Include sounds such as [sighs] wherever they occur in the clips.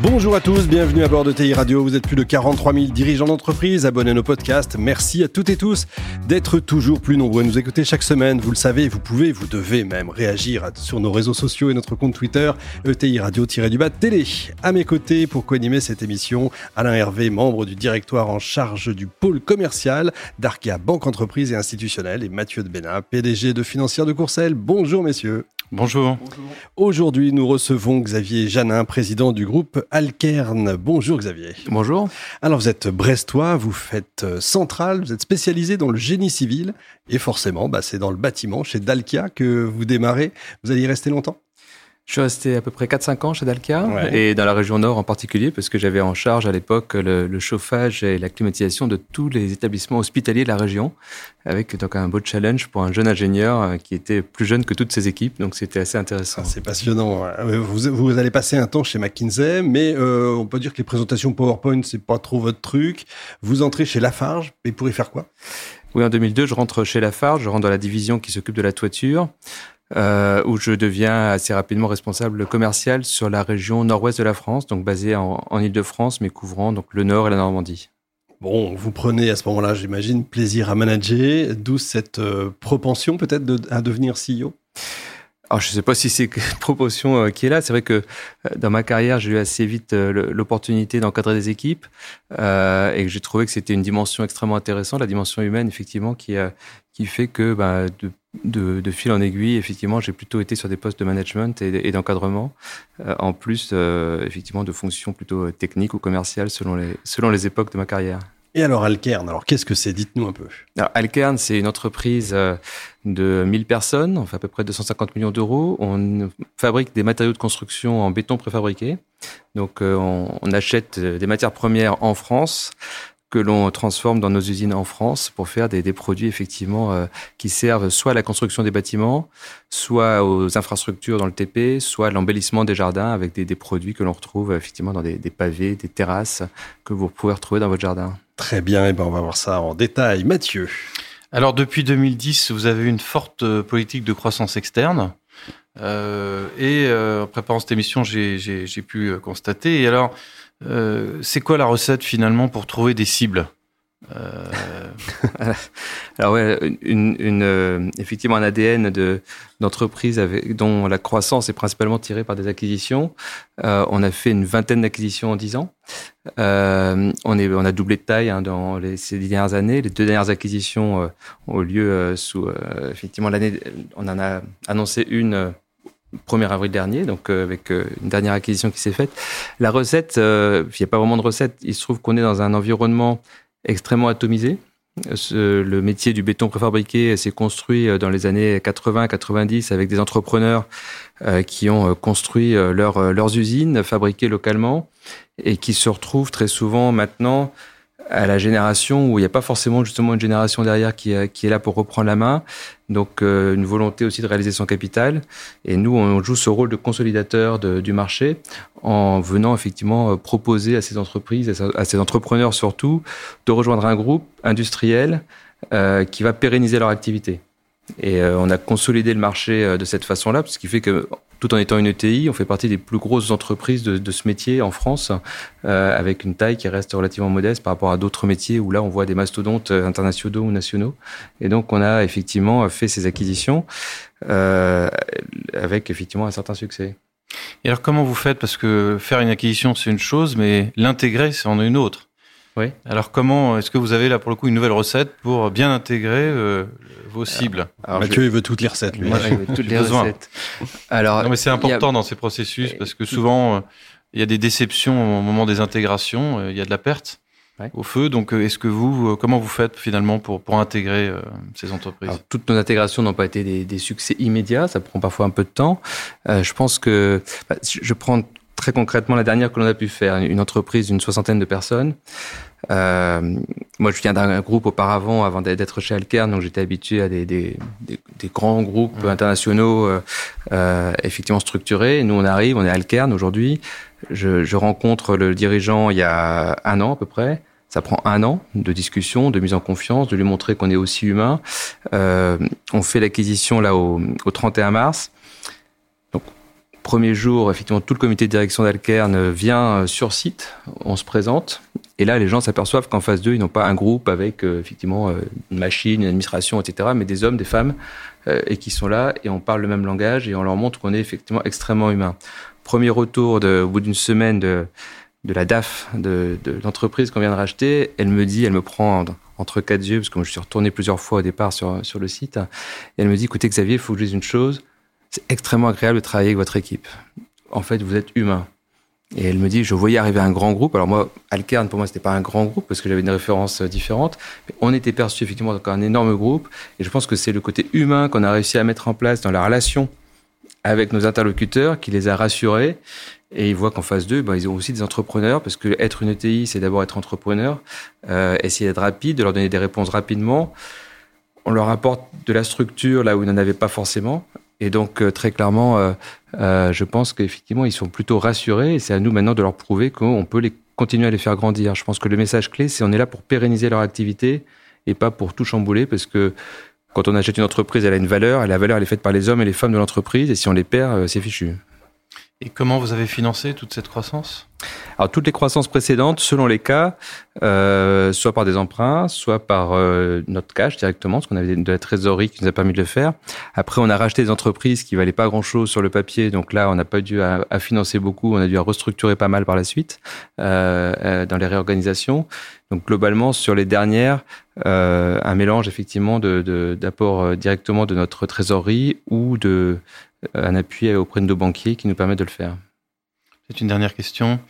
Bonjour à tous, bienvenue à bord de TI Radio. Vous êtes plus de 43 000 dirigeants d'entreprise, abonnés à nos podcasts. Merci à toutes et tous d'être toujours plus nombreux à nous écouter chaque semaine. Vous le savez, vous pouvez, vous devez même réagir sur nos réseaux sociaux et notre compte Twitter, ETI Radio-du-bas télé. À mes côtés, pour co-animer cette émission, Alain Hervé, membre du directoire en charge du pôle commercial d'Arkea Banque Entreprise et Institutionnelle, et Mathieu de Bénin, PDG de Financière de Courcelles. Bonjour messieurs. Bonjour. Aujourd'hui, nous recevons Xavier Janin, président du groupe Alkern. Bonjour Xavier. Bonjour. Alors vous êtes brestois, vous faites euh, central, vous êtes spécialisé dans le génie civil et forcément, bah, c'est dans le bâtiment chez Dalkia que vous démarrez. Vous allez y rester longtemps? Je suis resté à peu près 4-5 ans chez Dalkia et dans la région nord en particulier parce que j'avais en charge à l'époque le, chauffage et la climatisation de tous les établissements hospitaliers de la région avec donc un beau challenge pour un jeune ingénieur euh, qui était plus jeune que toutes ses équipes donc c'était assez intéressant. Ah, c'est passionnant. Vous, vous, allez passer un temps chez McKinsey mais euh, on peut dire que les présentations PowerPoint c'est pas trop votre truc. Vous entrez chez Lafarge et pour y faire quoi? Oui, en 2002, je rentre chez Lafarge, je rentre dans la division qui s'occupe de la toiture euh, où je deviens assez rapidement responsable commercial sur la région nord-ouest de la France, donc basée en, en Ile-de-France, mais couvrant donc le nord et la Normandie. Bon, vous prenez à ce moment-là, j'imagine, plaisir à manager, d'où cette euh, propension peut-être de, à devenir CEO alors, je ne sais pas si c'est une [laughs] proportion euh, qui est là. C'est vrai que euh, dans ma carrière, j'ai eu assez vite euh, l'opportunité d'encadrer des équipes et que j'ai trouvé que c'était une dimension extrêmement intéressante, la dimension humaine, effectivement, qui, qui fait que bah, de, de, de, fil en aiguille, effectivement, j'ai plutôt été sur des postes de management et, et d'encadrement, en plus, effectivement, de fonctions plutôt techniques ou commerciales selon les, selon les époques de ma carrière. Et alors Alkern, alors qu'est-ce que c'est? Dites-nous un peu. Alors, Alkern, c'est une entreprise euh, de 1000 personnes, on fait à peu près 250 millions d'euros. On fabrique des matériaux de construction en béton préfabriqué. Donc euh, on, achète des matières premières en France que l'on transforme dans nos usines en France pour faire des, des produits effectivement euh, qui servent soit à la construction des bâtiments, soit aux infrastructures dans le TP, soit à l'embellissement des jardins avec des, des produits que l'on retrouve effectivement dans des, des, pavés, des terrasses que vous pouvez retrouver dans votre jardin. Très bien, et eh ben on va voir ça en détail. Mathieu. Alors depuis 2010, vous avez une forte euh, politique de croissance externe. Euh, et euh, en préparant cette émission, j'ai pu constater. Et alors, euh, c'est quoi la recette finalement pour trouver des cibles? Euh... [laughs] Alors ouais, euh, effectivement un ADN de d'entreprise dont la croissance est principalement tirée par des acquisitions. On a fait une vingtaine d'acquisitions en dix ans. On a doublé de taille hein, dans les, ces dernières années. Les deux dernières acquisitions ont eu lieu sous effectivement l'année. On en a annoncé une 1er avril dernier, donc euh, avec euh, une dernière acquisition qui s'est faite. La recette, euh, il n'y a pas vraiment de recette. Il se trouve qu'on est dans un environnement extrêmement atomisé. le métier du béton préfabriqué s'est construit dans les années 80-90 avec des entrepreneurs qui ont construit leur, leurs usines, fabriquées localement, et qui se retrouvent très souvent maintenant à la génération où il n'y a pas forcément justement une génération derrière qui, est là pour reprendre la main. Donc euh, une volonté aussi de réaliser son capital. Et nous, on joue ce rôle de consolidateur du marché en venant effectivement euh, proposer à ces entreprises, à ces entrepreneurs surtout, de rejoindre un groupe industriel euh, qui va pérenniser leur activité. Et euh, on a consolidé le marché euh, de cette façon-là, ce qui fait que tout en étant une ETI, on fait partie des plus grosses entreprises de, de ce métier en France, euh, avec une taille qui reste relativement modeste par rapport à d'autres métiers où là on voit des mastodontes internationaux ou nationaux. Et donc on a effectivement fait ces acquisitions avec effectivement un certain succès. Et alors comment vous faites? Parce que faire une acquisition c'est une chose, mais l'intégrer c'est en une autre. Oui. Alors comment est-ce que vous avez là pour le coup une nouvelle recette pour bien intégrer euh, vos cibles alors, Mathieu, il veut toutes les recettes. Lui. Moi, il toutes les recettes. Alors, non, mais c'est important a... dans ces processus parce que souvent euh, il y a des déceptions au moment des intégrations, euh, il y a de la perte. Ouais. au feu. Donc, euh, est-ce que vous, euh, comment vous faites finalement pour, pour intégrer euh, ces entreprises Alors, Toutes nos intégrations n'ont pas été des, des, succès immédiats, ça prend parfois un peu de temps. Euh, je pense que bah, je prends très concrètement, la dernière que l'on a pu faire, une entreprise d'une soixantaine de personnes. Euh, moi, je viens d'un groupe auparavant, avant d'être chez Alkern, donc j'étais habitué à des, des, des, des, grands groupes internationaux euh, euh, effectivement structurés. Nous, on arrive, on est Alkern aujourd'hui. Je, je rencontre le dirigeant il y a un an à peu près. Ça prend un an de discussion, de mise en confiance, de lui montrer qu'on est aussi humain. Euh, on fait l'acquisition là au, au 31 mars. Premier jour, effectivement, tout le comité de direction d'Alkern vient sur site. On se présente. Et là, les gens s'aperçoivent qu'en face d'eux, ils n'ont pas un groupe avec euh, effectivement euh, une machine, une administration, etc., mais des hommes, des femmes, euh, et qui sont là, et on parle le même langage, et on leur montre qu'on est effectivement extrêmement humain. Premier retour de, au bout d'une semaine de, de la DAF de, de l'entreprise qu'on vient de racheter, elle me dit, elle me prend entre quatre yeux, parce que je suis retourné plusieurs fois au départ sur, sur le site, et elle me dit, écoutez Xavier, il faut que je dise une chose, extrêmement agréable de travailler avec votre équipe. En fait, vous êtes humain. Et elle me dit, je voyais arriver un grand groupe. Alors moi, Alkern, pour moi, c'était pas un grand groupe parce que j'avais des références différentes. Mais on était perçu effectivement comme un énorme groupe. Et je pense que c'est le côté humain qu'on a réussi à mettre en place dans la relation avec nos interlocuteurs qui les a rassurés. Et ils voient qu'en face d'eux, ben, ils ont aussi des entrepreneurs parce que être une ETI, c'est d'abord être entrepreneur, euh, essayer d'être rapide, de leur donner des réponses rapidement. On leur apporte de la structure là où ils n'en avaient pas forcément. Et donc, euh, très clairement, euh, euh, je pense qu'effectivement, ils sont plutôt rassurés et c'est à nous maintenant de leur prouver qu'on peut les continuer à les faire grandir. Je pense que le message clé, c'est on est là pour pérenniser leur activité et pas pour tout chambouler parce que quand on achète une entreprise, elle a une valeur et la valeur, elle est faite par les hommes et les femmes de l'entreprise et si on les perd, c'est fichu. Et comment vous avez financé toute cette croissance? Alors toutes les croissances précédentes, selon les cas, euh, soit par des emprunts, soit par euh, notre cash directement, parce qu'on avait de la trésorerie qui nous a permis de le faire. Après, on a racheté des entreprises qui valaient pas grand-chose sur le papier, donc là, on n'a pas dû à, à, financer beaucoup, on a dû à restructurer pas mal par la suite euh, euh dans les réorganisations. Donc globalement, sur les dernières, euh, un mélange effectivement d'apports de, de, directement de notre trésorerie ou de un appui auprès de nos banquiers qui nous permet de le faire. C'est une dernière question.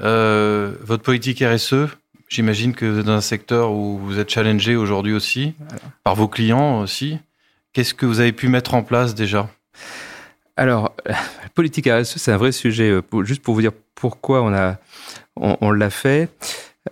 Euh, votre politique RSE, j'imagine que vous êtes dans un secteur où vous êtes challengé aujourd'hui aussi, voilà. par vos clients aussi. Qu'est-ce que vous avez pu mettre en place déjà? Alors, la [laughs] politique RSE, c'est un vrai sujet. Euh, juste pour vous dire pourquoi on a, on, on l'a fait.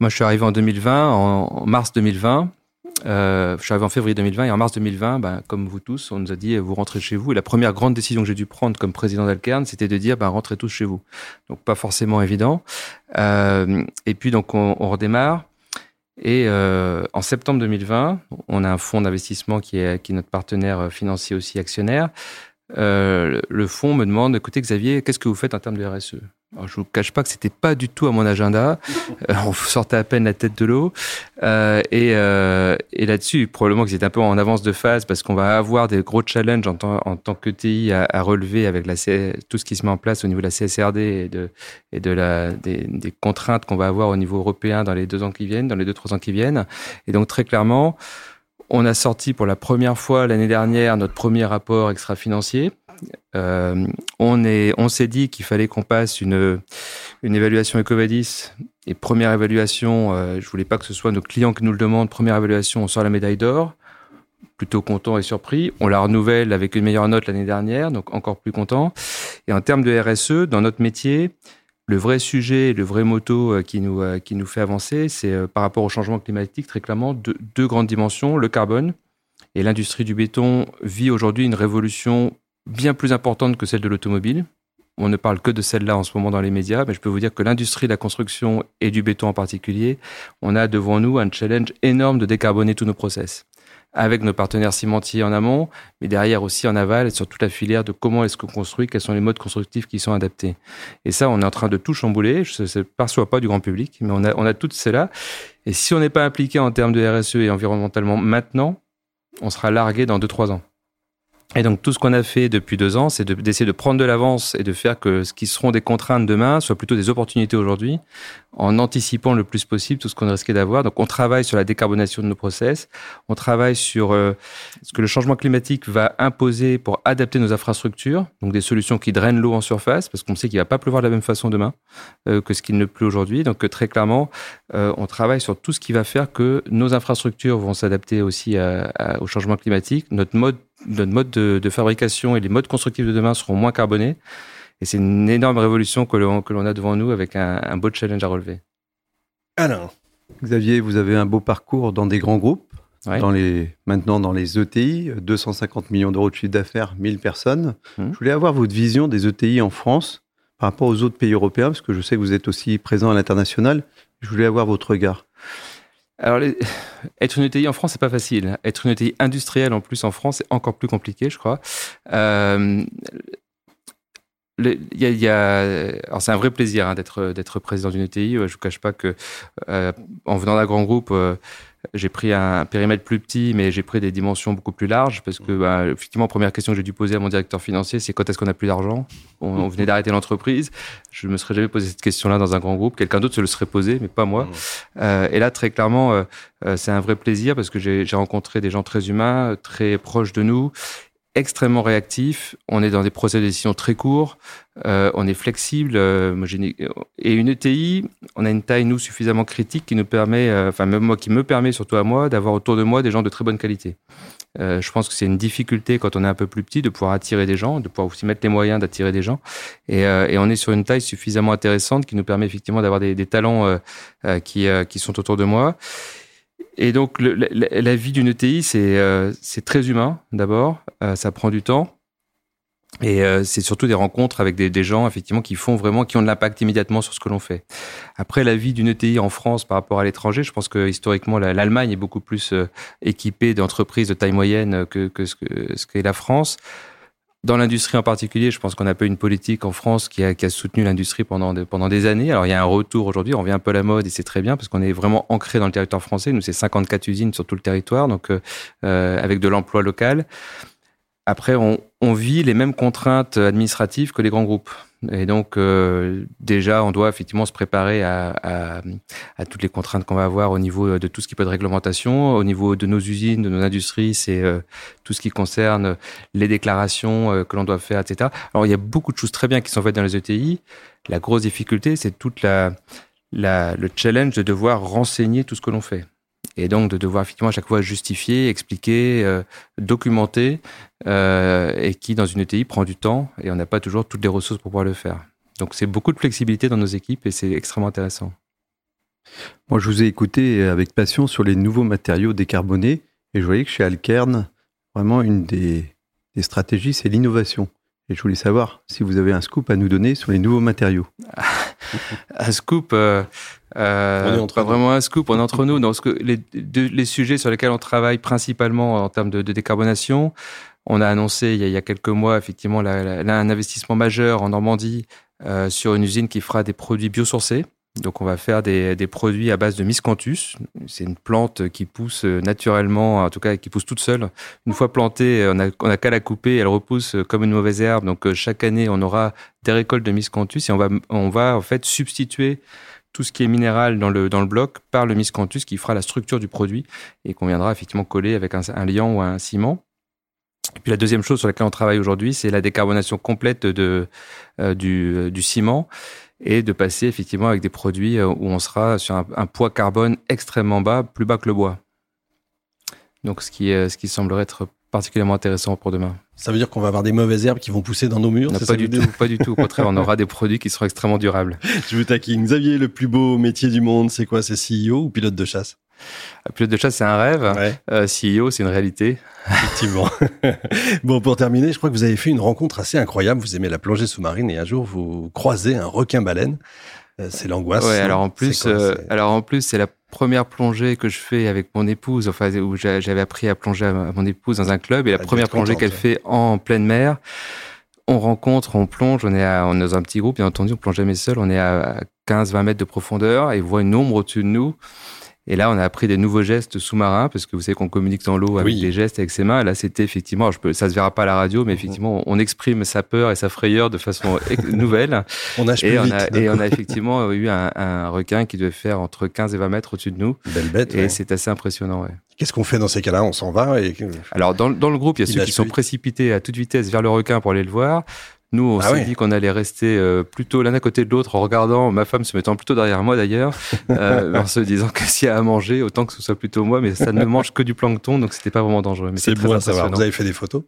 Moi, je suis arrivé en 2020, en mars 2020. Euh, je suis arrivé en février 2020 et en mars 2020, ben, comme vous tous, on nous a dit vous rentrez chez vous. Et la première grande décision que j'ai dû prendre comme président d'Alkern, c'était de dire ben, rentrez tous chez vous. Donc pas forcément évident. Euh, et puis donc on, on redémarre. Et euh, en septembre 2020, on a un fonds d'investissement qui est, qui est notre partenaire financier aussi actionnaire. Euh, le fonds me demande écoutez Xavier, qu'est-ce que vous faites en termes de RSE alors, je vous cache pas que c'était pas du tout à mon agenda. Euh, on sortait à peine la tête de l'eau. Euh, et, là-dessus, probablement que c'était un peu en avance de phase parce qu'on va avoir des gros challenges en tant, que TI à, relever avec la, tout ce qui se met en place au niveau de la CSRD et de, des, des contraintes qu'on va avoir au niveau européen dans les deux ans qui viennent, dans les deux, trois ans qui viennent. Et donc, très clairement, on a sorti pour la première fois l'année dernière notre premier rapport extra-financier euh, on est, on s'est dit qu'il fallait qu'on passe une, une évaluation Ecovadis. Et première évaluation, euh, je voulais pas que ce soit nos clients qui nous le demandent. Première évaluation, on sort la médaille d'or. Plutôt content et surpris. On la renouvelle avec une meilleure note l'année dernière, donc encore plus content. Et en termes de RSE, dans notre métier, le vrai sujet, le vrai moto euh, qui nous, euh, qui nous fait avancer, c'est euh, par rapport au changement climatique, très clairement, deux, deux grandes dimensions. Le carbone, et l'industrie du béton vit aujourd'hui une révolution bien plus importante que celle de l'automobile. On ne parle que de celle-là en ce moment dans les médias, mais je peux vous dire que l'industrie de la construction et du béton en particulier, on a devant nous un challenge énorme de décarboner tous nos process avec nos partenaires cimentiers en amont, mais derrière aussi en aval sur toute la filière de comment est-ce qu'on construit, quels sont les modes constructifs qui sont adaptés. Et ça, on est en train de tout chambouler. Je ne perçois pas du grand public, mais on a, on a toutes celles-là. Et si on n'est pas impliqué en termes de RSE et environnementalement maintenant, on sera largué dans 2-3 ans. Et donc tout ce qu'on a fait depuis deux ans, c'est d'essayer de, prendre de l'avance et de faire que ce qui seront des contraintes demain soient plutôt des opportunités aujourd'hui, en anticipant le plus possible tout ce qu'on risquait d'avoir. Donc on travaille sur la décarbonation de nos process, on travaille sur euh, ce que le changement climatique va imposer pour adapter nos infrastructures, donc des solutions qui drainent l'eau en surface, parce qu'on sait qu'il va pas pleuvoir de la même façon demain euh, que ce qu'il ne pleut aujourd'hui. Donc euh, très clairement, on travaille sur tout ce qui va faire que nos infrastructures vont s'adapter aussi au changement climatique, notre mode notre mode de, de, fabrication et les modes constructifs de demain seront moins carbonés. Et c'est une énorme révolution que l'on, que l'on a devant nous avec un, un beau challenge à relever. Alain. Xavier, vous avez un beau parcours dans des grands groupes, Ouais. dans les, maintenant dans les ETI, 250 millions d'euros de chiffre d'affaires, 1000 personnes. Mhm. Je voulais avoir votre vision des ETI en France par rapport aux autres pays européens, parce que je sais que vous êtes aussi présent à l'international. Je voulais avoir votre regard. Alors, [sighs] être une ETI en France, c'est pas facile. Être une ETI industrielle en plus en France, c'est encore plus compliqué, je crois. Euh, il y a, c'est un vrai plaisir hein, d'être d'être président d'une ETI. Je vous cache pas que euh, en venant d'un grand groupe, euh, j'ai pris un périmètre plus petit, mais j'ai pris des dimensions beaucoup plus larges parce que, bah, effectivement, première question que j'ai dû poser à mon directeur financier, c'est quand est-ce qu'on a plus d'argent? On, on venait d'arrêter l'entreprise. Je me serais jamais posé cette question-là dans un grand groupe. Quelqu'un d'autre se le serait posé, mais pas moi. Euh, et là, très clairement, euh, euh, c'est un vrai plaisir parce que j'ai rencontré des gens très humains, très proches de nous, extrêmement réactifs. On est dans des procès de décision très courts. Euh, on est flexible. euh, et une ETI, on a une taille, nous, suffisamment critique qui nous permet, euh, enfin, moi, qui me permet, surtout à moi, d'avoir autour de moi des gens de très bonne qualité. Euh, je pense que c'est une difficulté quand on est un peu plus petit de pouvoir attirer des gens, de pouvoir aussi mettre les moyens d'attirer des gens. Et, euh, et on est sur une taille suffisamment intéressante qui nous permet effectivement d'avoir des, des talents qui, qui sont autour de moi. Et donc, la, vie d'une ETI, c'est euh, c'est très humain, d'abord. Euh, ça prend du temps. Et euh, c'est surtout des rencontres avec des, gens, effectivement, qui font vraiment, qui ont de l'impact immédiatement sur ce que l'on fait. Après, la vie d'une ETI en France par rapport à l'étranger, je pense que historiquement, la- l'Allemagne est beaucoup plus équipée d'entreprises de taille moyenne que, que ce qu'est la France. Dans l'industrie en particulier, je pense qu'on a pas une politique en France qui a, soutenu l'industrie pendant, des- pendant des années. Alors, il y a un retour aujourd'hui, on revient un peu à la mode et c'est très bien parce qu'on est vraiment ancré dans le territoire français. Nous, c'est 54 usines sur tout le territoire, donc euh, euh, avec de l'emploi local. Après, on, on vit les mêmes contraintes administratives que les grands groupes. Et donc, euh, déjà, on doit effectivement se préparer à, à, à toutes les contraintes qu'on va avoir au niveau de tout ce qui peut être réglementation, au niveau de nos usines, de nos industries, c'est euh, tout ce qui concerne les déclarations euh, que l'on doit faire, etc. Alors, il y a beaucoup de choses très bien qui sont faites dans les ETI. La grosse difficulté, c'est toute la, la, le challenge de devoir renseigner tout ce que l'on fait. Et donc de devoir effectivement à chaque fois justifier, expliquer, euh, documenter, euh, et qui dans une ETI prend du temps et on n'a pas toujours toutes les ressources pour pouvoir le faire. Donc c'est beaucoup de flexibilité dans nos équipes et c'est extrêmement intéressant. Moi, je vous ai écouté avec passion sur les nouveaux matériaux décarbonés et je voyais que chez Alkern, vraiment une des, des stratégies, c'est l'innovation. Et je voulais savoir si vous avez un scoop à nous donner sur les nouveaux matériaux. [laughs] [laughs] Un scoop, euh, euh, On est entre pas nous. vraiment un scoop, on est entre nous. Dans ce que, les, de- les sujets sur lesquels on travaille principalement en termes de, de décarbonation, on a annoncé il y a, il y a quelques mois effectivement la- la- là, un investissement majeur en Normandie euh, sur une usine qui fera des produits biosourcés. Donc on va faire des, des produits à base de miscanthus. C'est une plante qui pousse euh, naturellement, en tout cas qui pousse toute seule. Une fois plantée, on a, on a qu'à la couper, elle repousse euh, comme une mauvaise herbe. Donc euh, chaque année, on aura des récoltes de miscanthus et on va, on va en fait substituer tout ce qui est minéral dans le, dans le bloc par le miscanthus qui fera la structure du produit et qu'on viendra effectivement coller avec un, un liant ou un ciment. Et puis la deuxième chose sur laquelle on travaille aujourd'hui, c'est la décarbonation complète de, du, du ciment et de passer effectivement avec des produits euh, où on sera sur un, un poids carbone extrêmement bas, plus bas que le bois. Donc ce qui, euh, ce qui semblerait être particulièrement intéressant pour demain. Ça veut dire qu'on va avoir des mauvaises herbes qui vont pousser dans nos murs Non, pas du tout, pas du tout. Au contraire, on aura des produits qui seront extrêmement durables. [laughs] Je vous taquine. Xavier, le plus beau métier du monde, c'est quoi? C'est CEO ou pilote de chasse? Pilote de chasse, c'est un rêve. Ouais, Euh, CEO, c'est une réalité. effectivement. [laughs] bon, pour terminer, je crois que vous avez fait une rencontre assez incroyable. Vous aimez la plongée sous-marine et un jour, vous croisez un requin-baleine. Euh, C'est l'angoisse. Ouais, alors en plus, quoi, euh, c'est- alors en plus, c'est la première plongée que je fais avec mon épouse, enfin où j'a- j'avais appris à plonger à mon épouse dans un club, et la Elle première plongée qu'elle ouais. fait en pleine mer. On rencontre, on plonge, on est, à, on est dans un petit groupe, bien entendu, on plonge jamais seul, on est à 15-20 mètres de profondeur et on voit une ombre au-dessus de nous. Et là, on a appris des nouveaux gestes sous-marins, parce que vous savez qu'on communique dans l'eau avec Oui. des gestes avec ses mains. Et là, c'était effectivement, je peux, ça se verra pas à la radio, mais Mhm. effectivement, on exprime sa peur et sa frayeur de façon [laughs] nouvelle. on nage plus Et on, a, et on a effectivement eu un, un requin qui devait faire entre 15 et 20 mètres au-dessus de nous. Belle bête. Et ouais. c'est assez impressionnant. Ouais. Qu'est-ce qu'on fait dans ces cas-là? On s'en va et Alors, dans, dans le groupe, il y a Il ceux qui sont vite. précipités à toute vitesse vers le requin pour aller le voir. Nous, on Ah s'est ouais. dit qu'on allait rester euh, plutôt l'un à côté de l'autre en regardant, ma femme se mettant plutôt derrière moi d'ailleurs, [laughs] euh, en se disant que s'il y a à manger, autant que ce soit plutôt moi, mais ça ne mange que du plancton, donc c'était pas vraiment dangereux. Mais C'est bon à savoir. Vous avez fait des photos?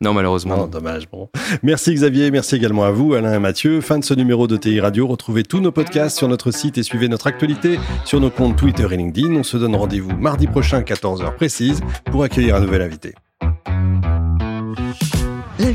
Non, malheureusement. Non, dommage. Bon. Merci Xavier, merci également à vous, Alain et Mathieu. Fin de ce numéro de TI Radio. Retrouvez tous nos podcasts sur notre site et suivez notre actualité sur nos comptes Twitter et LinkedIn. On se donne rendez-vous mardi prochain, 14h précise, pour accueillir un nouvel invité.